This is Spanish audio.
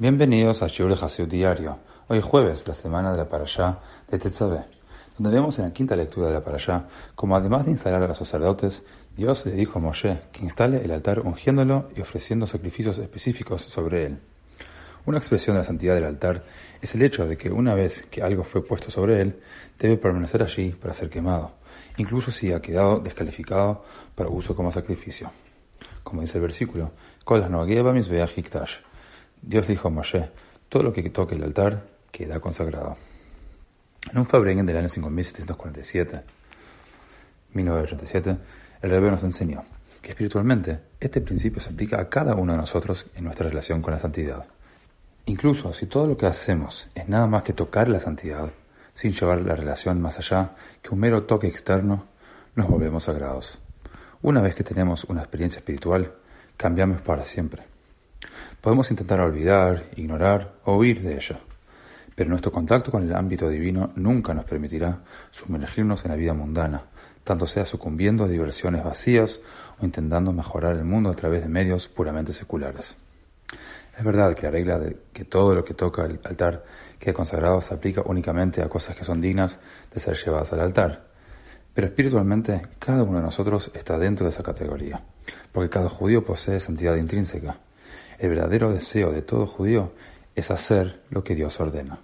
Bienvenidos a Shiur de Diario. Hoy es jueves, la semana de la Parashá de Tetzaveh, donde vemos en la quinta lectura de la Parashá como además de instalar a los sacerdotes, Dios le dijo a Moshe que instale el altar ungiéndolo y ofreciendo sacrificios específicos sobre él. Una expresión de la santidad del altar es el hecho de que una vez que algo fue puesto sobre él, debe permanecer allí para ser quemado, incluso si ha quedado descalificado para uso como sacrificio. Como dice el versículo, Dios dijo a Moshe, todo lo que toque el altar queda consagrado. En un Fabrengen del año 5747, 1987, el Rebbe nos enseñó que espiritualmente este principio se aplica a cada uno de nosotros en nuestra relación con la santidad. Incluso si todo lo que hacemos es nada más que tocar la santidad, sin llevar la relación más allá que un mero toque externo, nos volvemos sagrados. Una vez que tenemos una experiencia espiritual, cambiamos para siempre. Podemos intentar olvidar, ignorar o huir de ella, pero nuestro contacto con el ámbito divino nunca nos permitirá sumergirnos en la vida mundana, tanto sea sucumbiendo a diversiones vacías o intentando mejorar el mundo a través de medios puramente seculares. Es verdad que la regla de que todo lo que toca el altar quede consagrado se aplica únicamente a cosas que son dignas de ser llevadas al altar. Pero espiritualmente, cada uno de nosotros está dentro de esa categoría, porque cada judío posee santidad intrínseca. El verdadero deseo de todo judío es hacer lo que Dios ordena.